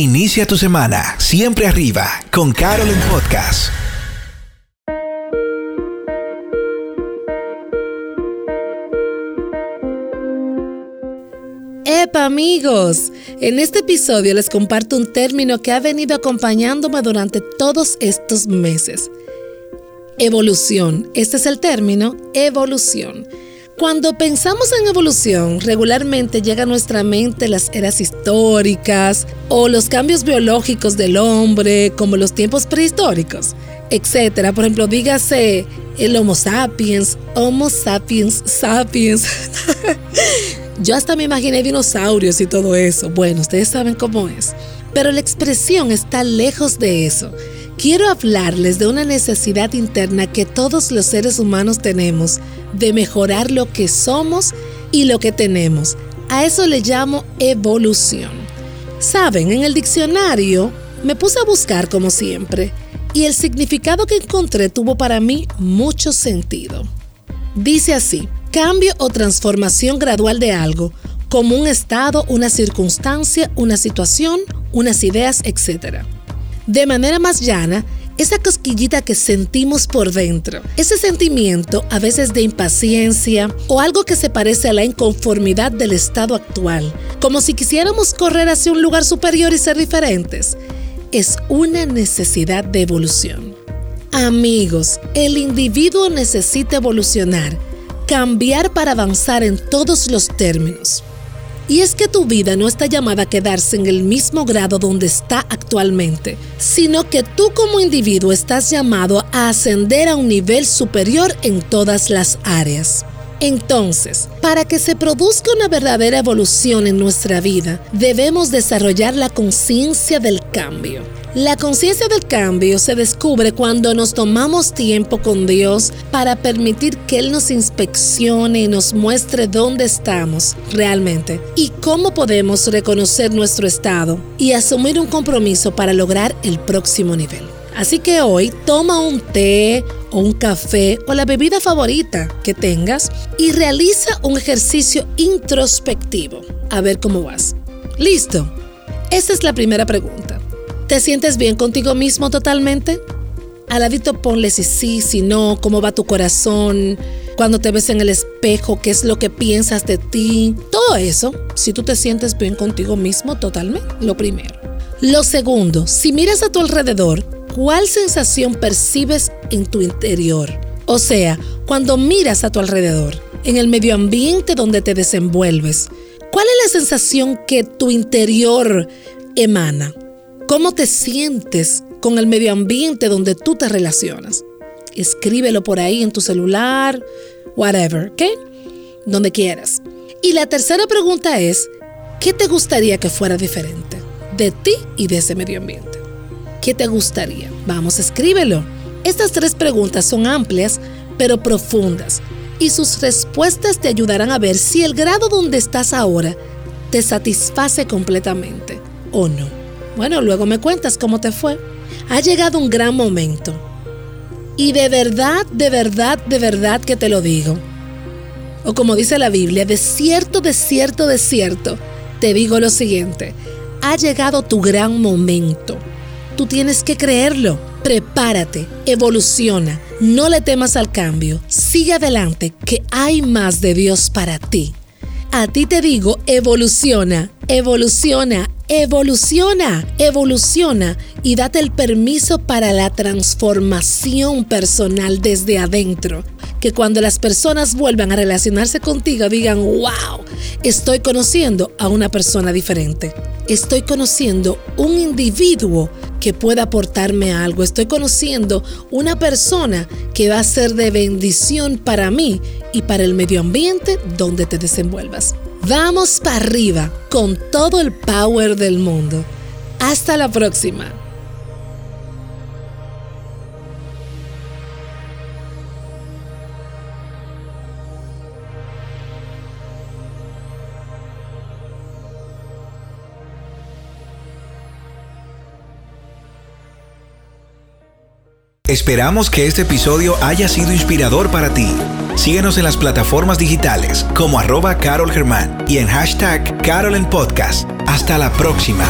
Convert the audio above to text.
Inicia tu semana siempre arriba con Carol en Podcast. ¡Epa amigos! En este episodio les comparto un término que ha venido acompañándome durante todos estos meses. Evolución. Este es el término, evolución. Cuando pensamos en evolución, regularmente llega a nuestra mente las eras históricas o los cambios biológicos del hombre, como los tiempos prehistóricos, etc. Por ejemplo, dígase el Homo sapiens, Homo sapiens sapiens. Yo hasta me imaginé dinosaurios y todo eso. Bueno, ustedes saben cómo es. Pero la expresión está lejos de eso. Quiero hablarles de una necesidad interna que todos los seres humanos tenemos de mejorar lo que somos y lo que tenemos. A eso le llamo evolución. Saben, en el diccionario me puse a buscar como siempre y el significado que encontré tuvo para mí mucho sentido. Dice así, cambio o transformación gradual de algo, como un estado, una circunstancia, una situación, unas ideas, etc de manera más llana esa cosquillita que sentimos por dentro, ese sentimiento a veces de impaciencia o algo que se parece a la inconformidad del estado actual, como si quisiéramos correr hacia un lugar superior y ser diferentes, es una necesidad de evolución. Amigos, el individuo necesita evolucionar, cambiar para avanzar en todos los términos. Y es que tu vida no está llamada a quedarse en el mismo grado donde está actualmente, sino que tú como individuo estás llamado a ascender a un nivel superior en todas las áreas. Entonces, para que se produzca una verdadera evolución en nuestra vida, debemos desarrollar la conciencia del cambio. La conciencia del cambio se descubre cuando nos tomamos tiempo con Dios para permitir que Él nos inspeccione y nos muestre dónde estamos realmente y cómo podemos reconocer nuestro estado y asumir un compromiso para lograr el próximo nivel. Así que hoy toma un té o un café o la bebida favorita que tengas y realiza un ejercicio introspectivo. A ver cómo vas. ¿Listo? Esa es la primera pregunta. ¿Te sientes bien contigo mismo totalmente? Al ladito ponle si sí, si no, cómo va tu corazón, cuando te ves en el espejo, qué es lo que piensas de ti. Todo eso, si tú te sientes bien contigo mismo totalmente, lo primero. Lo segundo, si miras a tu alrededor, ¿cuál sensación percibes en tu interior? O sea, cuando miras a tu alrededor, en el medio ambiente donde te desenvuelves, ¿cuál es la sensación que tu interior emana? ¿Cómo te sientes con el medio ambiente donde tú te relacionas? Escríbelo por ahí en tu celular, whatever, ¿ok? Donde quieras. Y la tercera pregunta es, ¿qué te gustaría que fuera diferente de ti y de ese medio ambiente? ¿Qué te gustaría? Vamos, escríbelo. Estas tres preguntas son amplias, pero profundas, y sus respuestas te ayudarán a ver si el grado donde estás ahora te satisface completamente o no. Bueno, luego me cuentas cómo te fue. Ha llegado un gran momento. Y de verdad, de verdad, de verdad que te lo digo. O como dice la Biblia, de cierto, de cierto, de cierto, te digo lo siguiente. Ha llegado tu gran momento. Tú tienes que creerlo. Prepárate, evoluciona, no le temas al cambio, sigue adelante, que hay más de Dios para ti. A ti te digo, evoluciona, evoluciona, Evoluciona, evoluciona y date el permiso para la transformación personal desde adentro. Que cuando las personas vuelvan a relacionarse contigo digan, wow, estoy conociendo a una persona diferente. Estoy conociendo un individuo que pueda aportarme algo. Estoy conociendo una persona que va a ser de bendición para mí y para el medio ambiente donde te desenvuelvas. Vamos para arriba con todo el power del mundo. Hasta la próxima. Esperamos que este episodio haya sido inspirador para ti. Síguenos en las plataformas digitales como arroba Carol Germán y en hashtag Carol. Hasta la próxima.